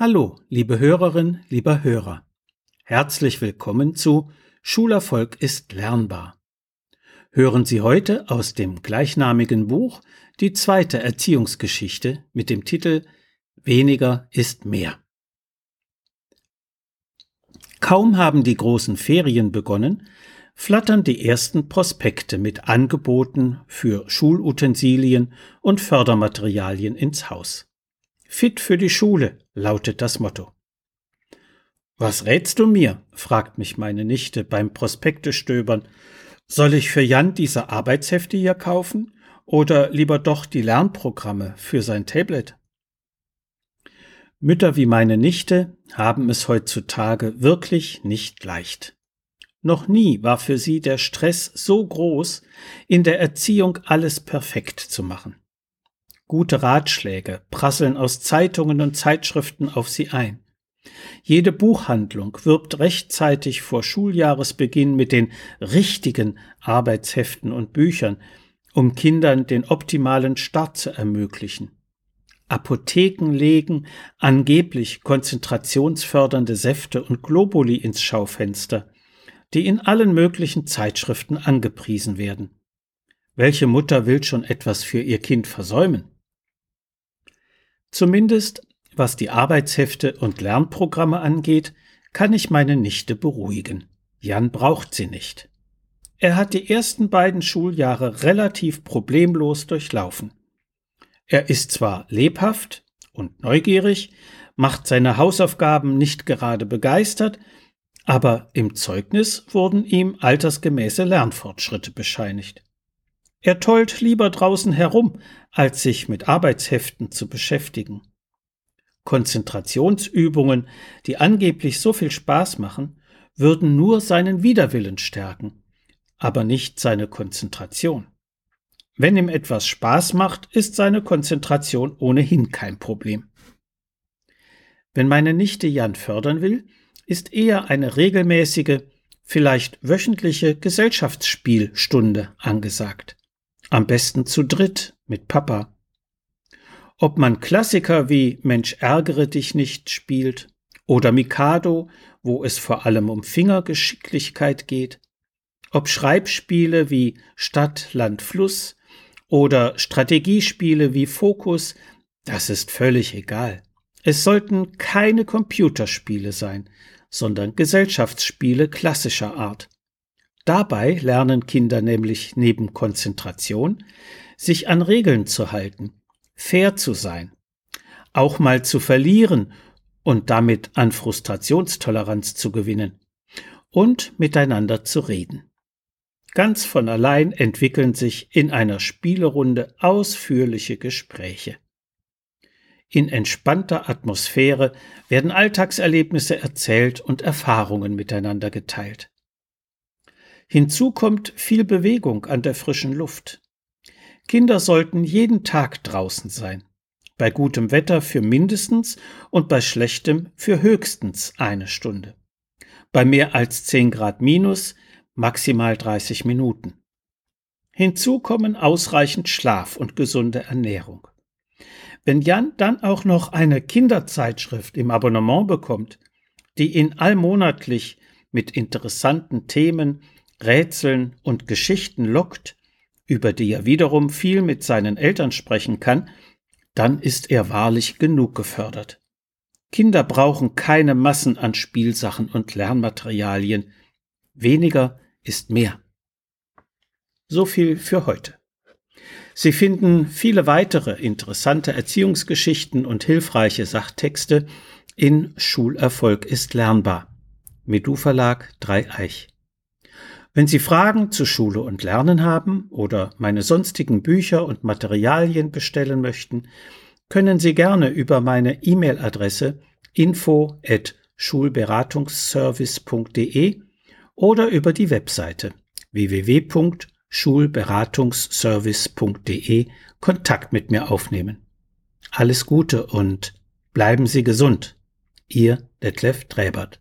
Hallo, liebe Hörerin, lieber Hörer. Herzlich willkommen zu Schulerfolg ist lernbar. Hören Sie heute aus dem gleichnamigen Buch die zweite Erziehungsgeschichte mit dem Titel Weniger ist mehr. Kaum haben die großen Ferien begonnen, flattern die ersten Prospekte mit Angeboten für Schulutensilien und Fördermaterialien ins Haus. Fit für die Schule lautet das Motto. Was rätst du mir? fragt mich meine Nichte beim Prospektestöbern. Soll ich für Jan diese Arbeitshefte hier kaufen oder lieber doch die Lernprogramme für sein Tablet? Mütter wie meine Nichte haben es heutzutage wirklich nicht leicht. Noch nie war für sie der Stress so groß, in der Erziehung alles perfekt zu machen. Gute Ratschläge prasseln aus Zeitungen und Zeitschriften auf sie ein. Jede Buchhandlung wirbt rechtzeitig vor Schuljahresbeginn mit den richtigen Arbeitsheften und Büchern, um Kindern den optimalen Start zu ermöglichen. Apotheken legen angeblich konzentrationsfördernde Säfte und Globuli ins Schaufenster, die in allen möglichen Zeitschriften angepriesen werden. Welche Mutter will schon etwas für ihr Kind versäumen? Zumindest was die Arbeitshefte und Lernprogramme angeht, kann ich meine Nichte beruhigen. Jan braucht sie nicht. Er hat die ersten beiden Schuljahre relativ problemlos durchlaufen. Er ist zwar lebhaft und neugierig, macht seine Hausaufgaben nicht gerade begeistert, aber im Zeugnis wurden ihm altersgemäße Lernfortschritte bescheinigt. Er tollt lieber draußen herum, als sich mit Arbeitsheften zu beschäftigen. Konzentrationsübungen, die angeblich so viel Spaß machen, würden nur seinen Widerwillen stärken, aber nicht seine Konzentration. Wenn ihm etwas Spaß macht, ist seine Konzentration ohnehin kein Problem. Wenn meine Nichte Jan fördern will, ist eher eine regelmäßige, vielleicht wöchentliche Gesellschaftsspielstunde angesagt. Am besten zu dritt mit Papa. Ob man Klassiker wie Mensch ärgere dich nicht spielt oder Mikado, wo es vor allem um Fingergeschicklichkeit geht, ob Schreibspiele wie Stadt, Land, Fluss oder Strategiespiele wie Fokus, das ist völlig egal. Es sollten keine Computerspiele sein, sondern Gesellschaftsspiele klassischer Art. Dabei lernen Kinder nämlich neben Konzentration, sich an Regeln zu halten, fair zu sein, auch mal zu verlieren und damit an Frustrationstoleranz zu gewinnen und miteinander zu reden. Ganz von allein entwickeln sich in einer Spielerunde ausführliche Gespräche. In entspannter Atmosphäre werden Alltagserlebnisse erzählt und Erfahrungen miteinander geteilt. Hinzu kommt viel Bewegung an der frischen Luft. Kinder sollten jeden Tag draußen sein. Bei gutem Wetter für mindestens und bei schlechtem für höchstens eine Stunde. Bei mehr als 10 Grad minus maximal 30 Minuten. Hinzu kommen ausreichend Schlaf und gesunde Ernährung. Wenn Jan dann auch noch eine Kinderzeitschrift im Abonnement bekommt, die ihn allmonatlich mit interessanten Themen Rätseln und Geschichten lockt, über die er wiederum viel mit seinen Eltern sprechen kann, dann ist er wahrlich genug gefördert. Kinder brauchen keine Massen an Spielsachen und Lernmaterialien. Weniger ist mehr. So viel für heute. Sie finden viele weitere interessante Erziehungsgeschichten und hilfreiche Sachtexte in Schulerfolg ist lernbar. Medu Verlag Dreieich. Wenn Sie Fragen zu Schule und Lernen haben oder meine sonstigen Bücher und Materialien bestellen möchten, können Sie gerne über meine E-Mail-Adresse info at schulberatungsservice.de oder über die Webseite www.schulberatungsservice.de Kontakt mit mir aufnehmen. Alles Gute und bleiben Sie gesund. Ihr Detlef Träbert.